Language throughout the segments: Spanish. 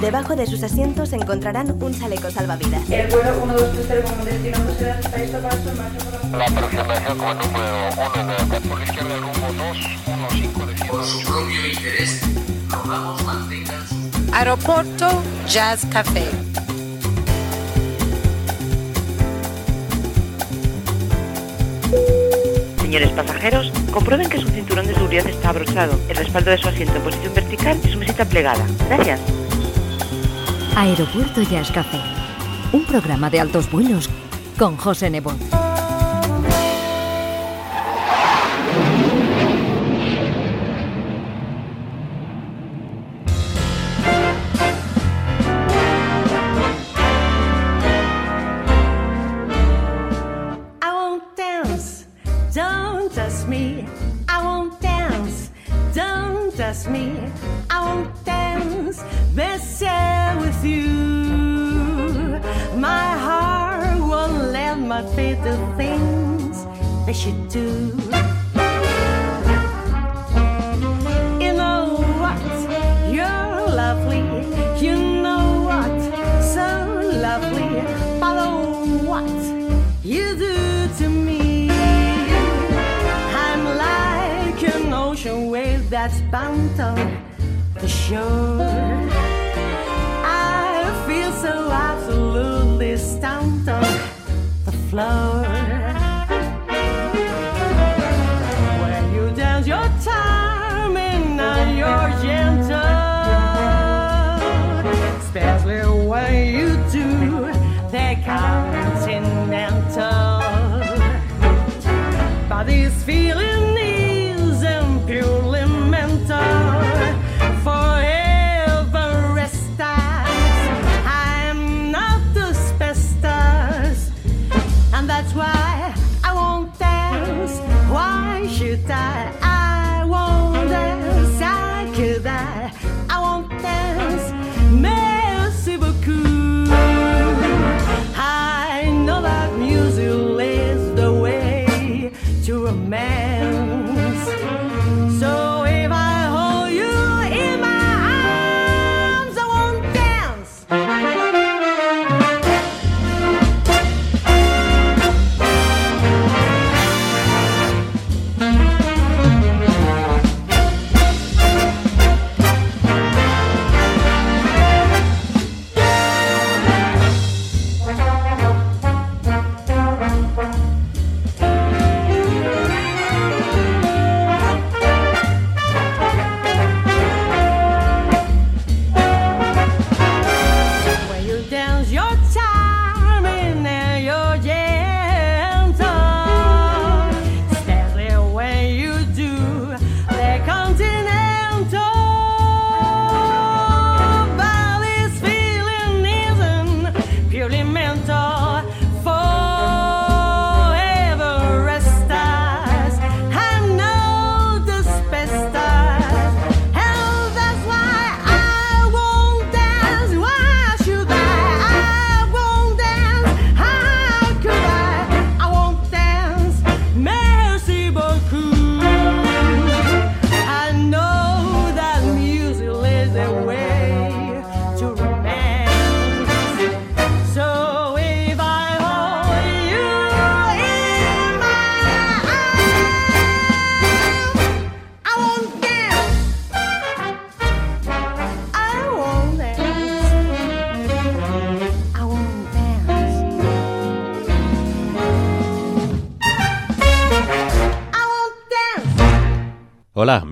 Debajo de sus asientos encontrarán un chaleco salvavidas. El vuelo 1230 con destino José está listo para su marcha por la La aproximación con número 1 de por la izquierda el rumbo 215 de Por su propio interés, rogamos mantengan su Aeropuerto Jazz Café. Señores pasajeros, comprueben que su cinturón de seguridad está abrochado, el respaldo de su asiento en posición vertical y su mesita plegada. Gracias. Aeropuerto Jazz Café, un programa de altos vuelos con José Nebot. Me. I won't dance, don't touch me. I won't feet do things they should do. You know what? You're lovely. You know what? So lovely. Follow what you do to me. I'm like an ocean wave that's bound on the shore. The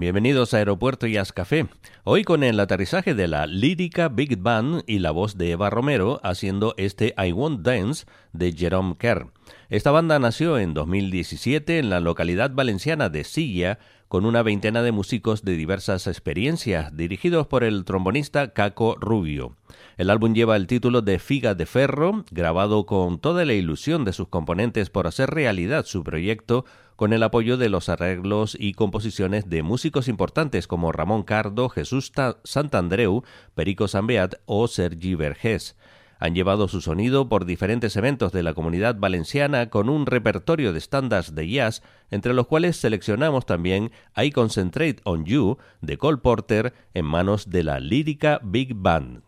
bienvenidos a Aeropuerto Jazz Café. Hoy con el aterrizaje de la lírica Big Band y la voz de Eva Romero haciendo este I Won't Dance de Jerome Kerr. Esta banda nació en 2017 en la localidad valenciana de Silla, con una veintena de músicos de diversas experiencias, dirigidos por el trombonista Caco Rubio. El álbum lleva el título de Figa de Ferro, grabado con toda la ilusión de sus componentes por hacer realidad su proyecto, con el apoyo de los arreglos y composiciones de músicos importantes como Ramón Cardo, Jesús Santandreu, Perico Sambeat o Sergi Vergés han llevado su sonido por diferentes eventos de la comunidad valenciana con un repertorio de estándares de jazz, entre los cuales seleccionamos también I Concentrate on You de Cole Porter en manos de la lírica Big Band.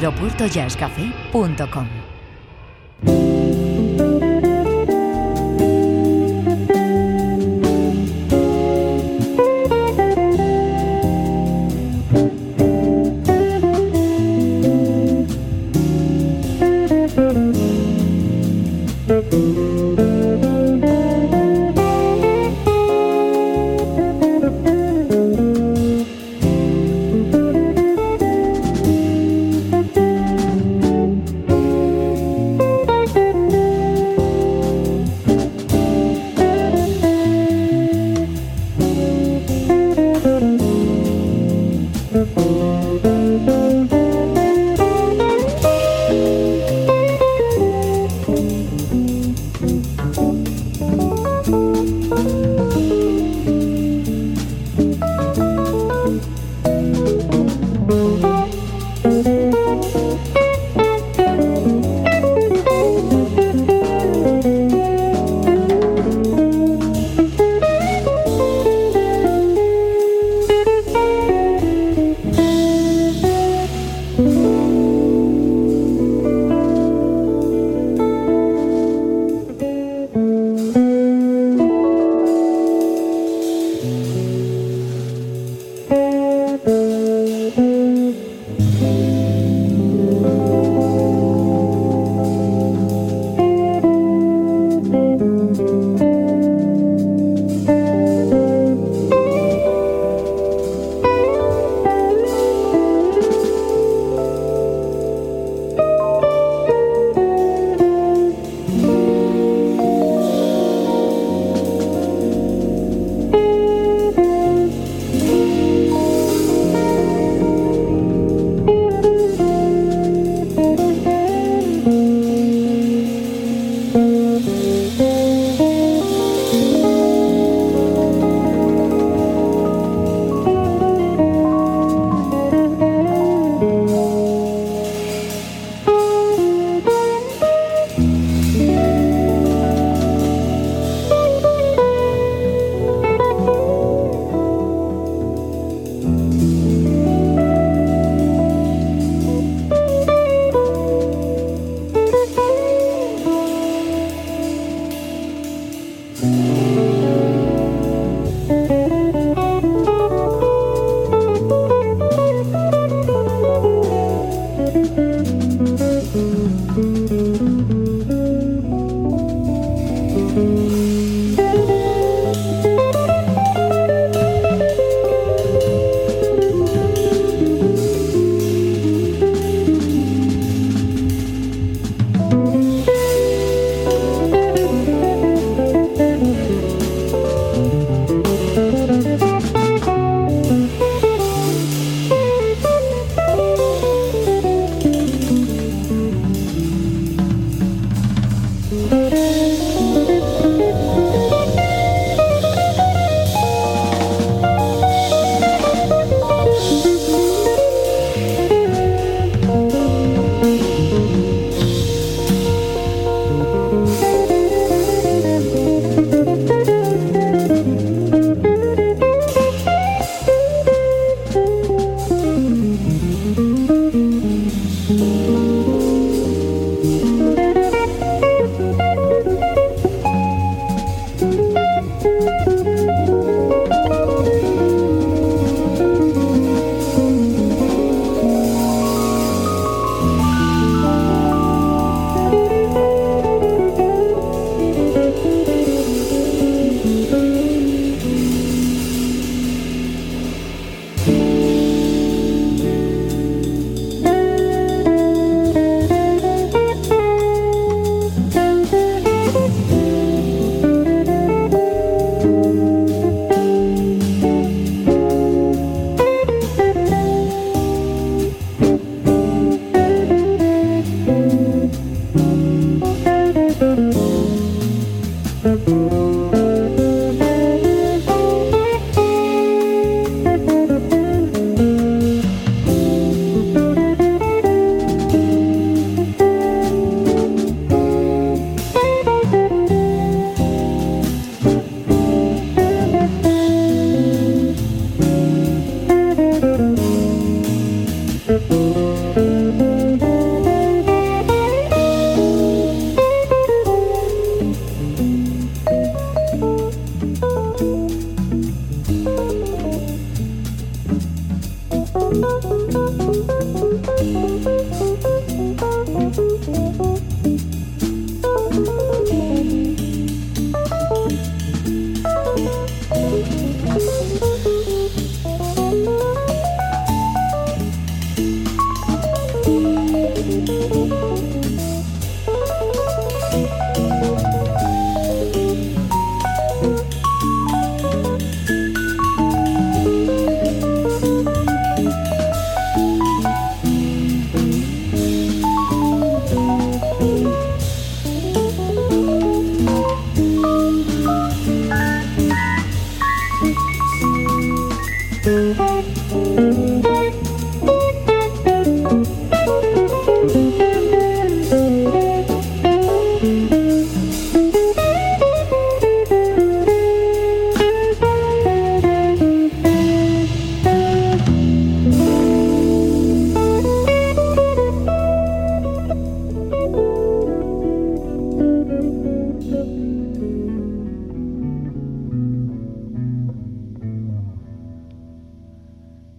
aeropuertojazzcafé.com.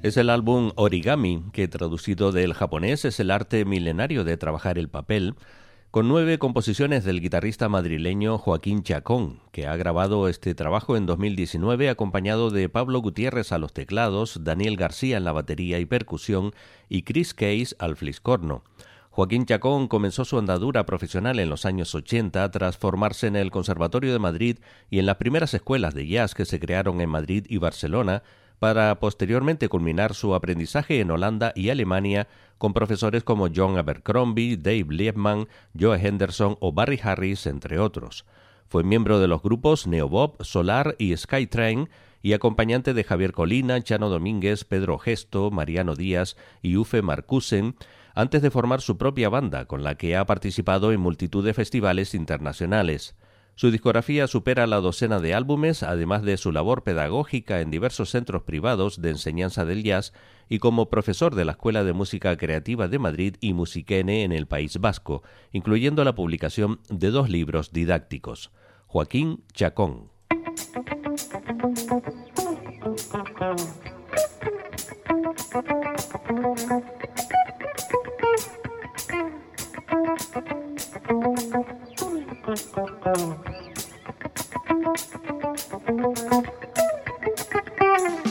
Es el álbum Origami, que traducido del japonés es el arte milenario de trabajar el papel, con nueve composiciones del guitarrista madrileño Joaquín Chacón, que ha grabado este trabajo en 2019 acompañado de Pablo Gutiérrez a los teclados, Daniel García en la batería y percusión y Chris Case al fliscorno. Joaquín Chacón comenzó su andadura profesional en los años 80 tras formarse en el Conservatorio de Madrid y en las primeras escuelas de jazz que se crearon en Madrid y Barcelona, para posteriormente culminar su aprendizaje en Holanda y Alemania con profesores como John Abercrombie, Dave Liebman, Joe Henderson o Barry Harris, entre otros. Fue miembro de los grupos Neobob, Solar y Skytrain y acompañante de Javier Colina, Chano Domínguez, Pedro Gesto, Mariano Díaz y Ufe Marcusen, antes de formar su propia banda, con la que ha participado en multitud de festivales internacionales. Su discografía supera la docena de álbumes, además de su labor pedagógica en diversos centros privados de enseñanza del jazz y como profesor de la Escuela de Música Creativa de Madrid y Musiquene en el País Vasco, incluyendo la publicación de dos libros didácticos. Joaquín Chacón. Thank you.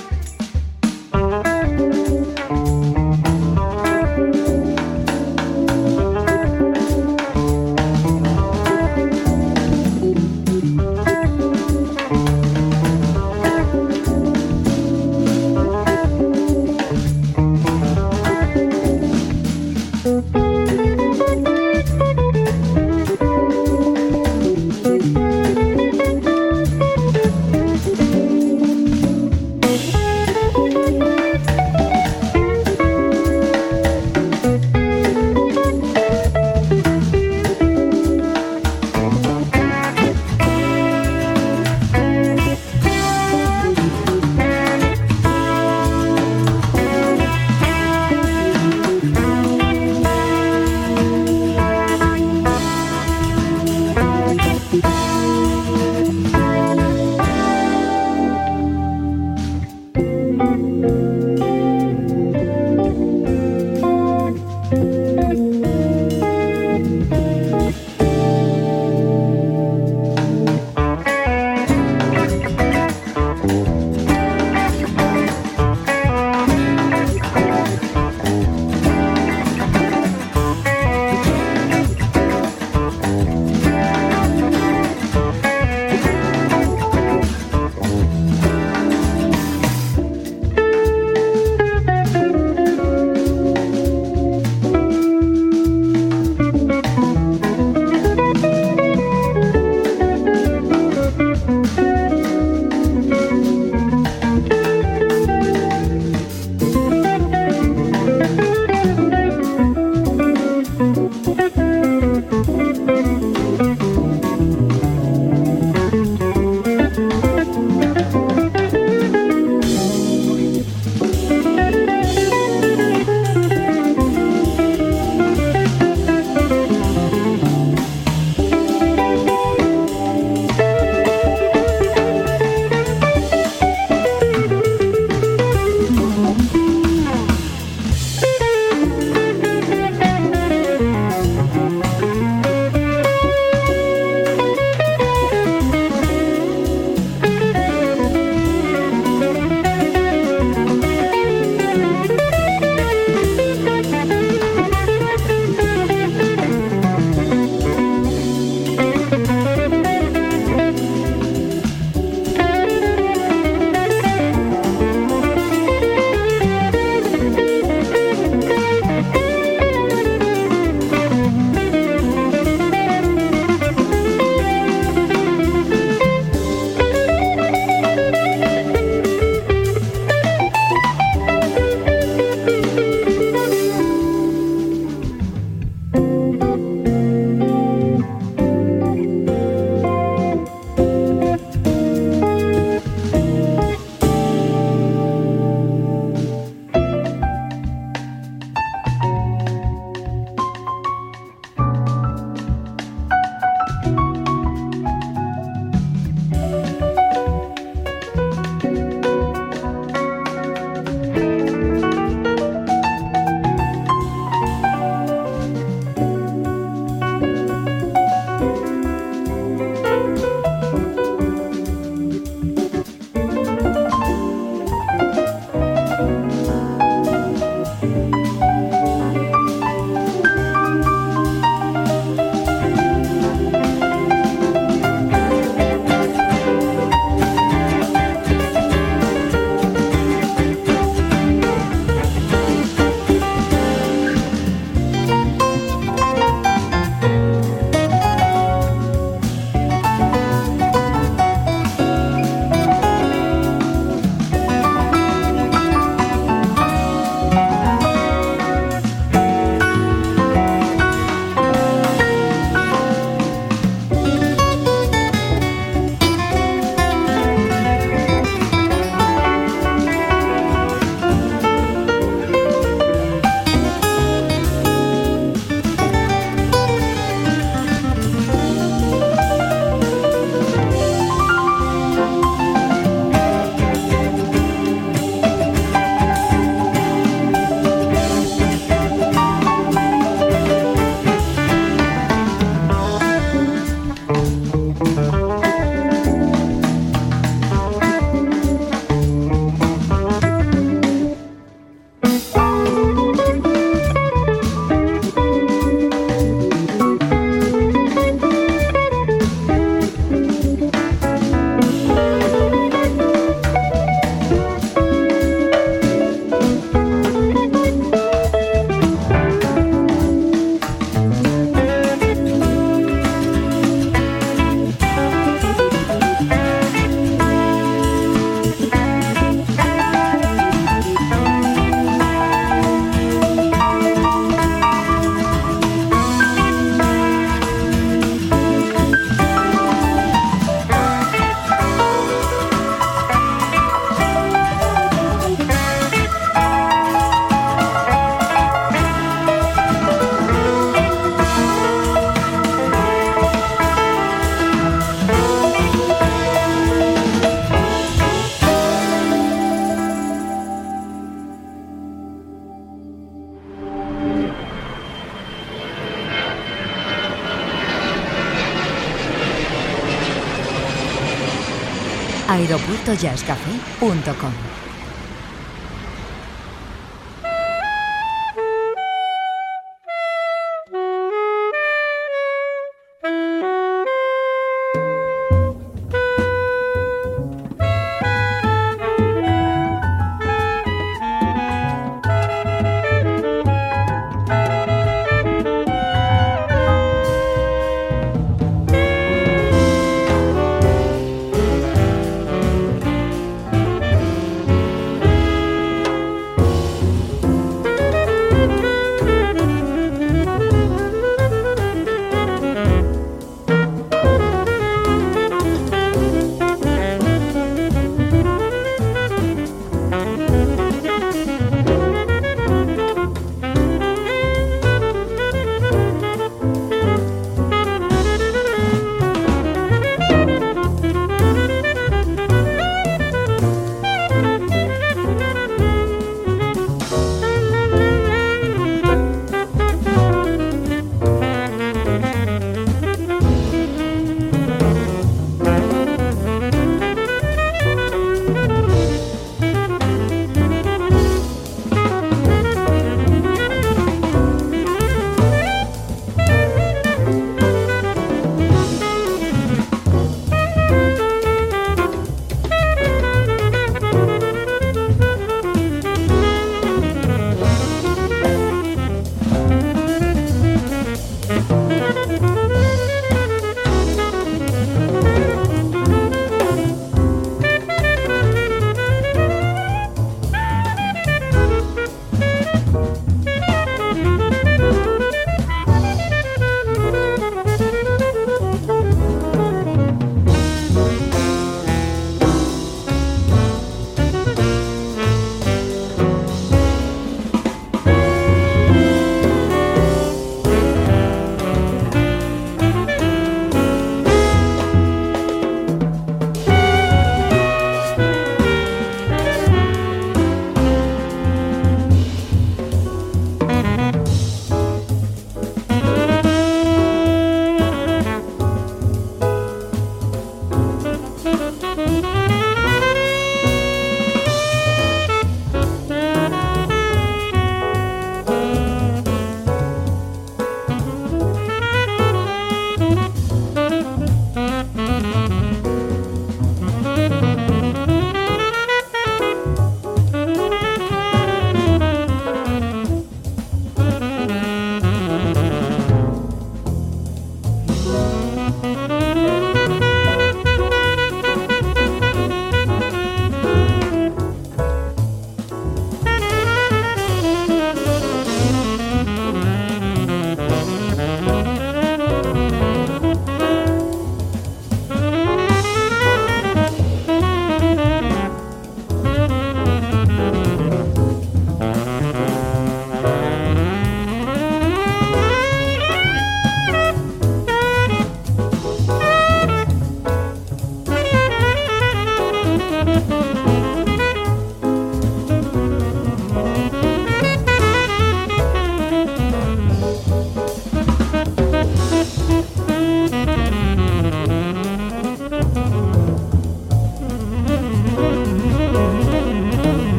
aeropuertojazzcafé.com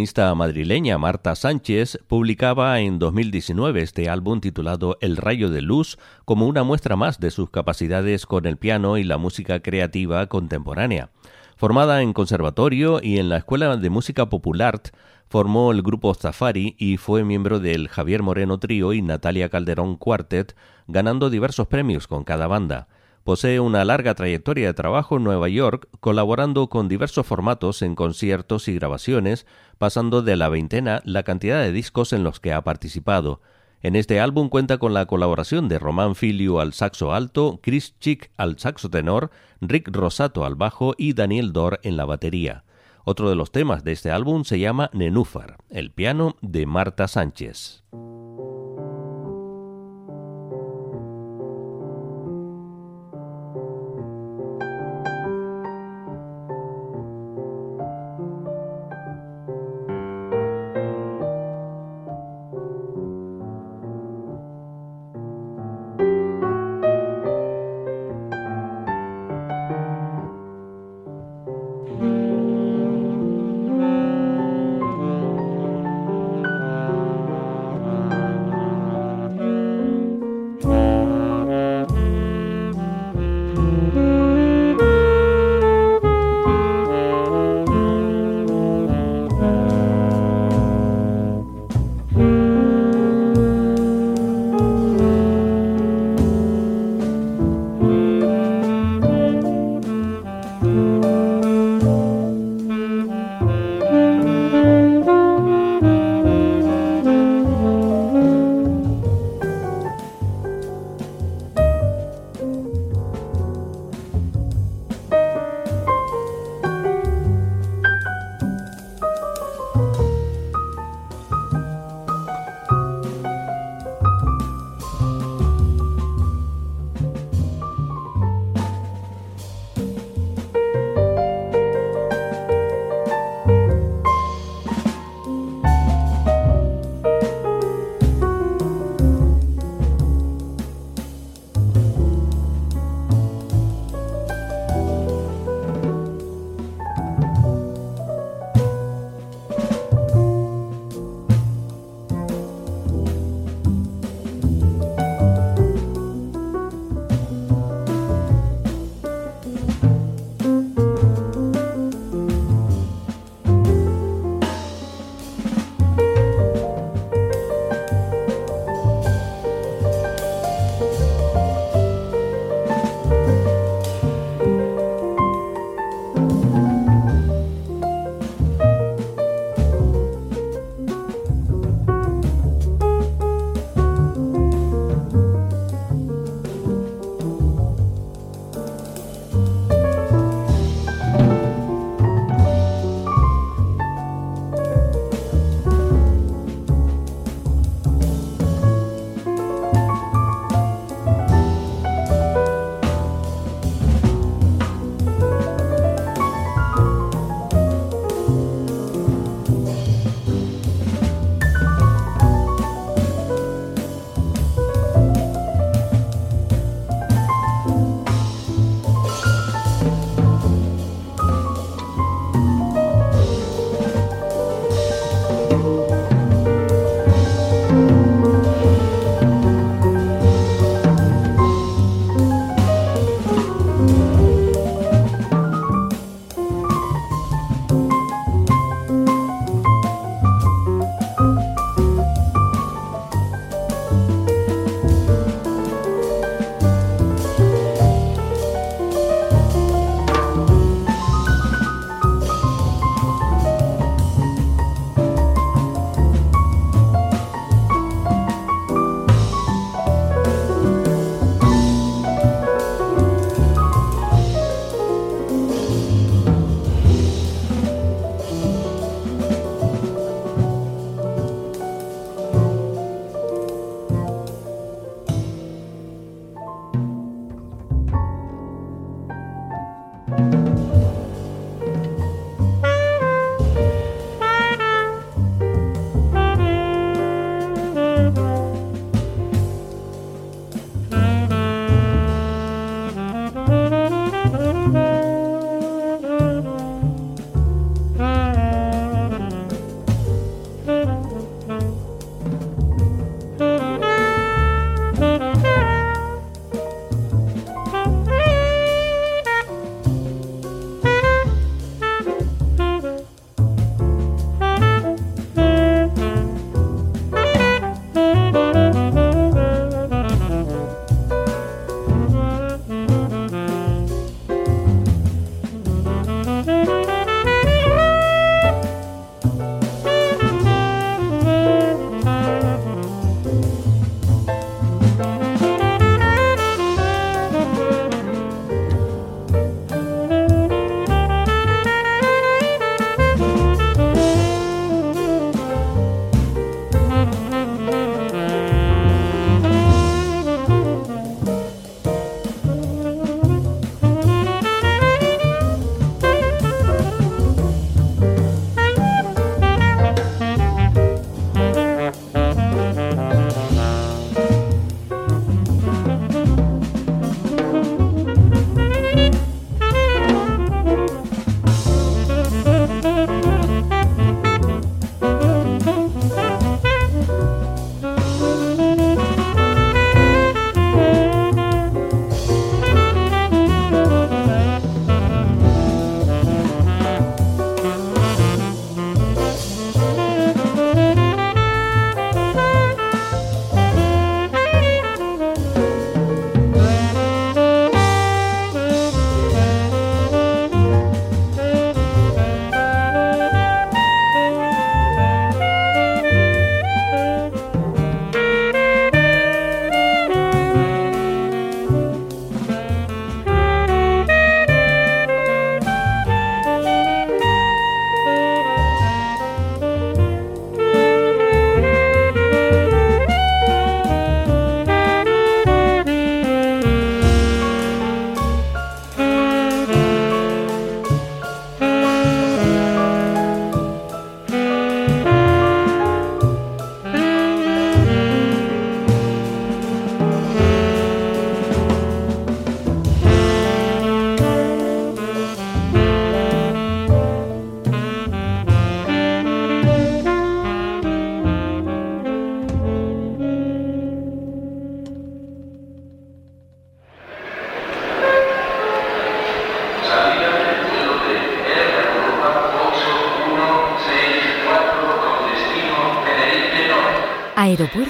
pianista madrileña Marta Sánchez publicaba en 2019 este álbum titulado El rayo de luz como una muestra más de sus capacidades con el piano y la música creativa contemporánea. Formada en conservatorio y en la Escuela de Música Popular, formó el grupo Zafari y fue miembro del Javier Moreno Trío y Natalia Calderón Quartet, ganando diversos premios con cada banda. Posee una larga trayectoria de trabajo en Nueva York, colaborando con diversos formatos en conciertos y grabaciones, pasando de la veintena la cantidad de discos en los que ha participado. En este álbum cuenta con la colaboración de Román Filio al saxo alto, Chris Chick al saxo tenor, Rick Rosato al bajo y Daniel Dor en la batería. Otro de los temas de este álbum se llama Nenúfar, el piano de Marta Sánchez.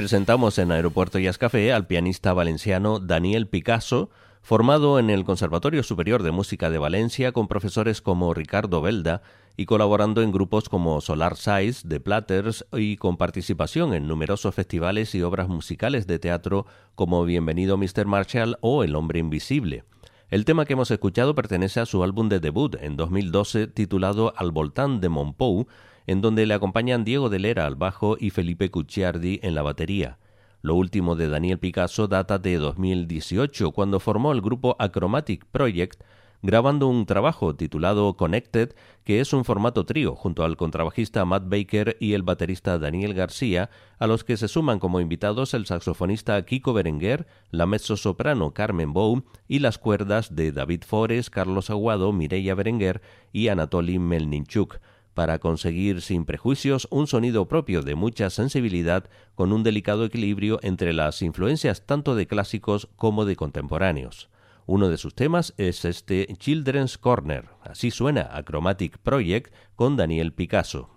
Presentamos en Aeropuerto Jazz Café al pianista valenciano Daniel Picasso, formado en el Conservatorio Superior de Música de Valencia con profesores como Ricardo Belda y colaborando en grupos como Solar Size, The Platters y con participación en numerosos festivales y obras musicales de teatro como Bienvenido Mr. Marshall o El Hombre Invisible. El tema que hemos escuchado pertenece a su álbum de debut en 2012 titulado Al Voltán de Monpou, en donde le acompañan Diego de Lera al bajo y Felipe Cucciardi en la batería. Lo último de Daniel Picasso data de 2018, cuando formó el grupo Achromatic Project, grabando un trabajo titulado Connected, que es un formato trío junto al contrabajista Matt Baker y el baterista Daniel García, a los que se suman como invitados el saxofonista Kiko Berenguer, la mezzo-soprano Carmen Bou y las cuerdas de David Forest, Carlos Aguado, Mireia Berenguer y Anatoly Melninchuk para conseguir sin prejuicios un sonido propio de mucha sensibilidad con un delicado equilibrio entre las influencias tanto de clásicos como de contemporáneos. Uno de sus temas es este Children's Corner. Así suena a Chromatic Project con Daniel Picasso.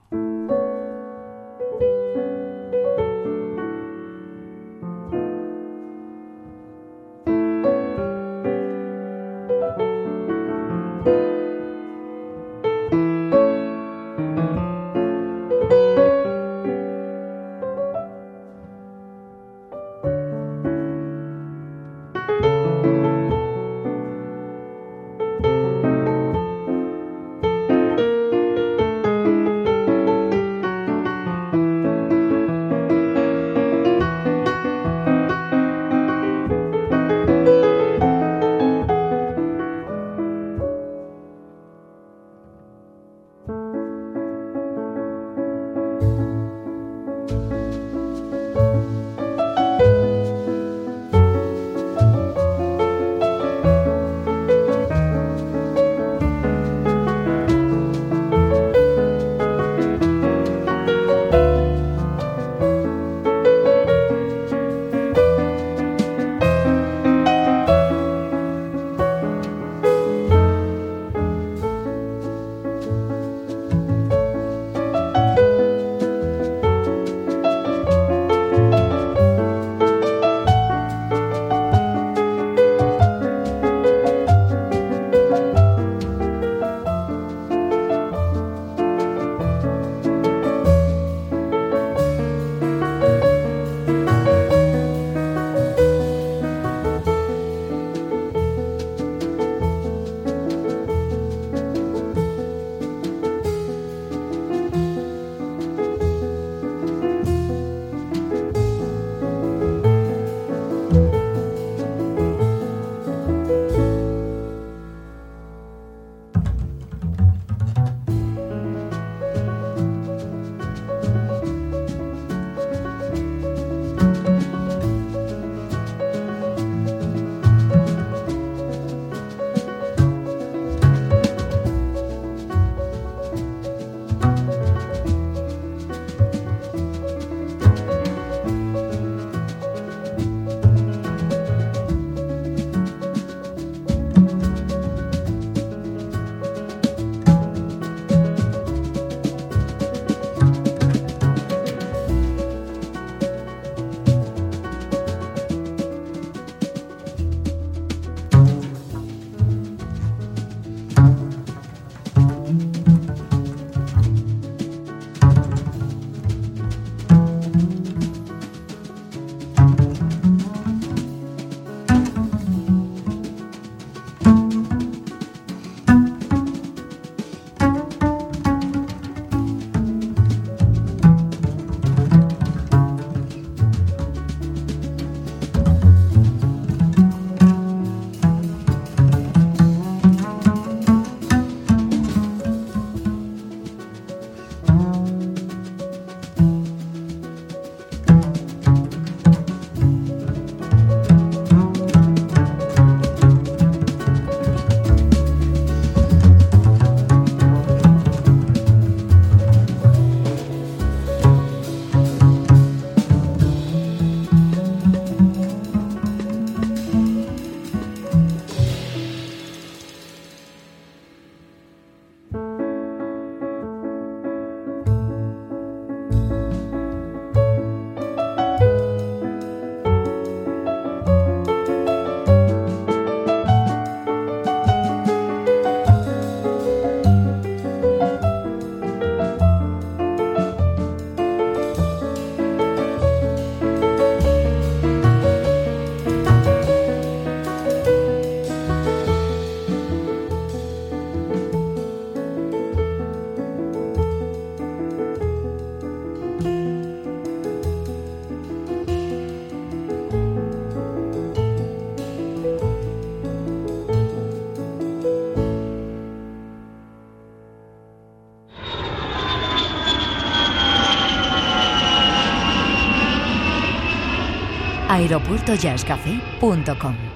aeropuertojazzcafé.com.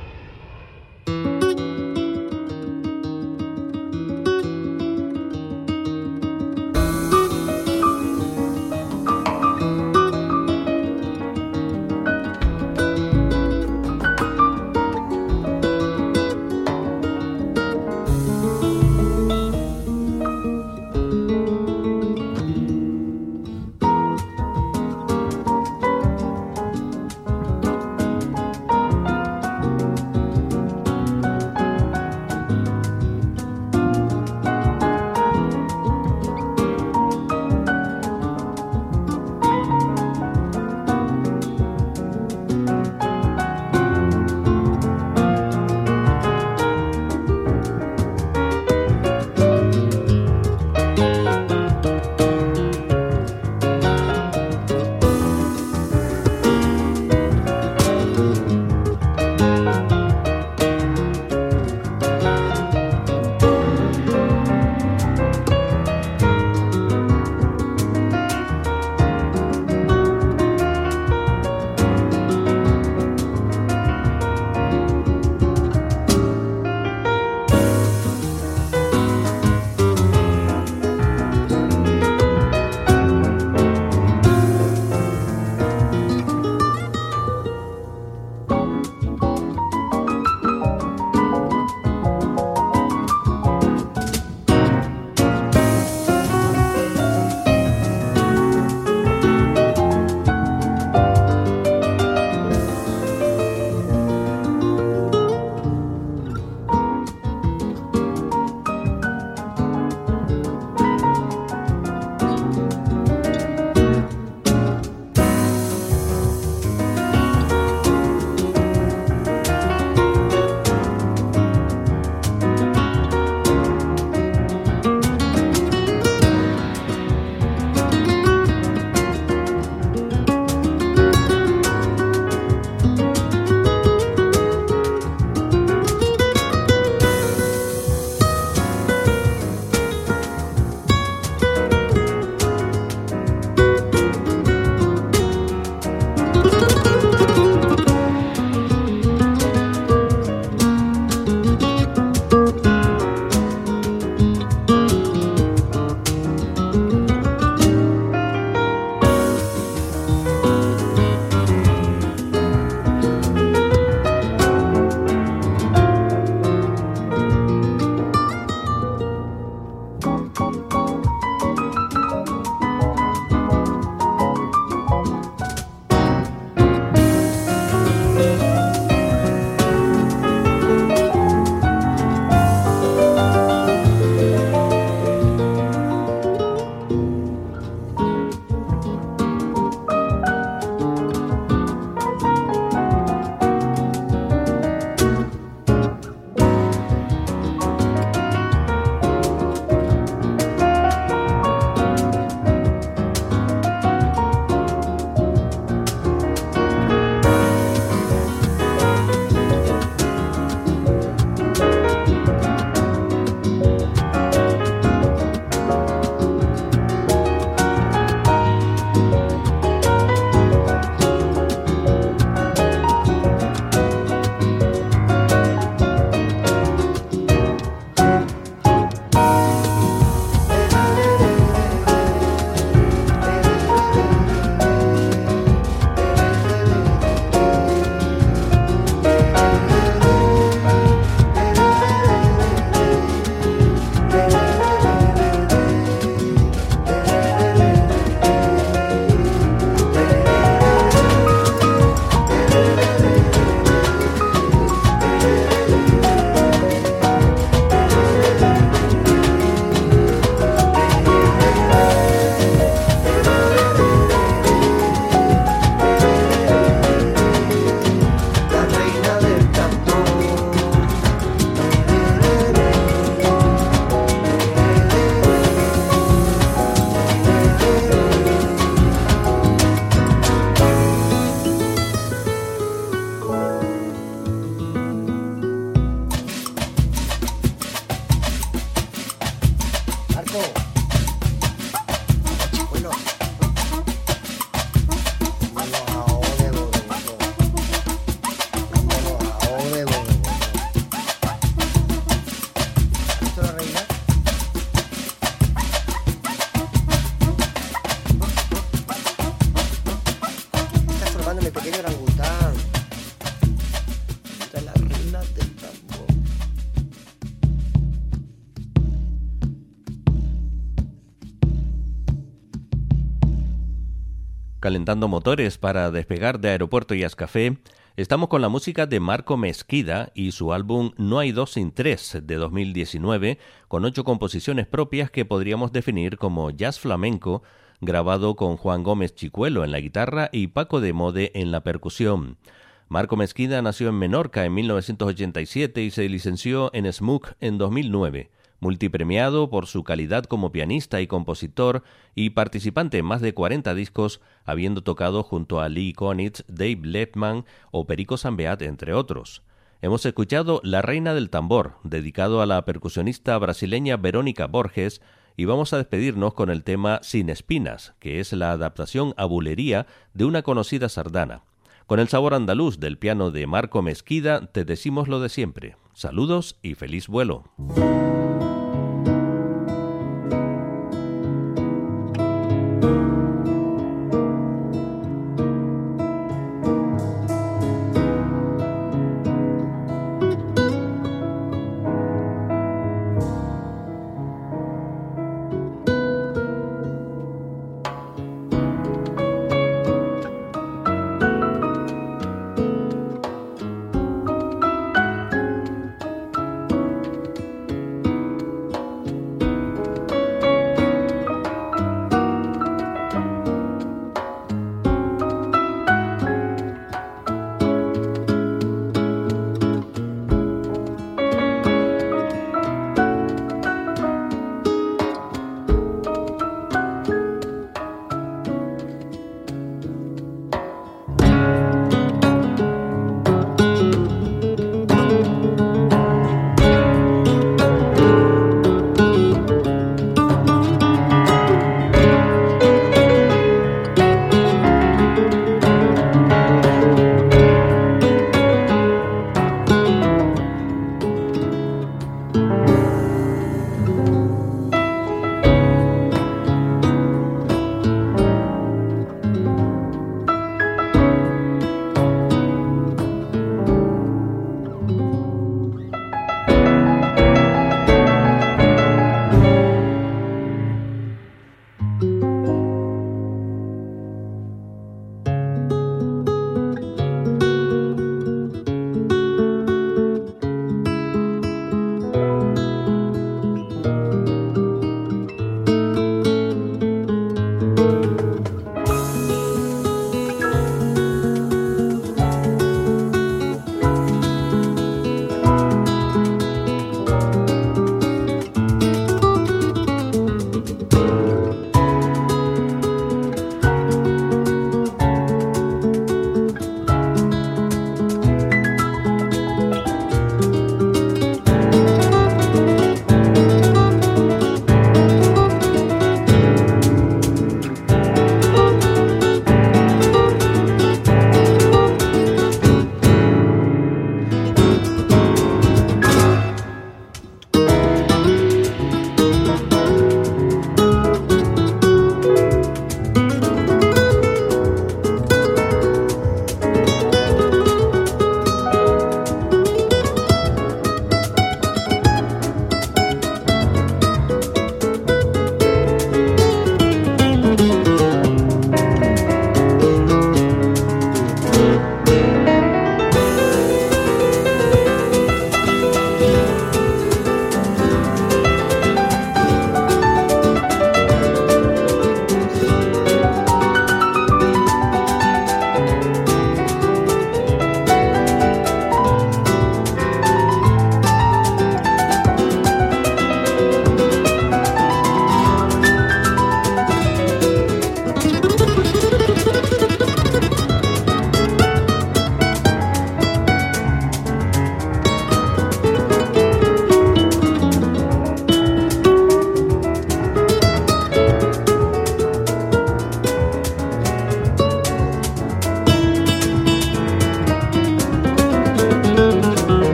calentando motores para despegar de Aeropuerto y Café, estamos con la música de Marco Mezquida y su álbum No hay dos sin tres de 2019, con ocho composiciones propias que podríamos definir como jazz flamenco, grabado con Juan Gómez Chicuelo en la guitarra y Paco de Mode en la percusión. Marco Mezquida nació en Menorca en 1987 y se licenció en SMUC en 2009 multipremiado por su calidad como pianista y compositor y participante en más de 40 discos, habiendo tocado junto a Lee Konitz, Dave Lepman o Perico Sambeat, entre otros. Hemos escuchado La Reina del Tambor, dedicado a la percusionista brasileña Verónica Borges, y vamos a despedirnos con el tema Sin Espinas, que es la adaptación a bulería de una conocida sardana. Con el sabor andaluz del piano de Marco Mezquida, te decimos lo de siempre. Saludos y feliz vuelo.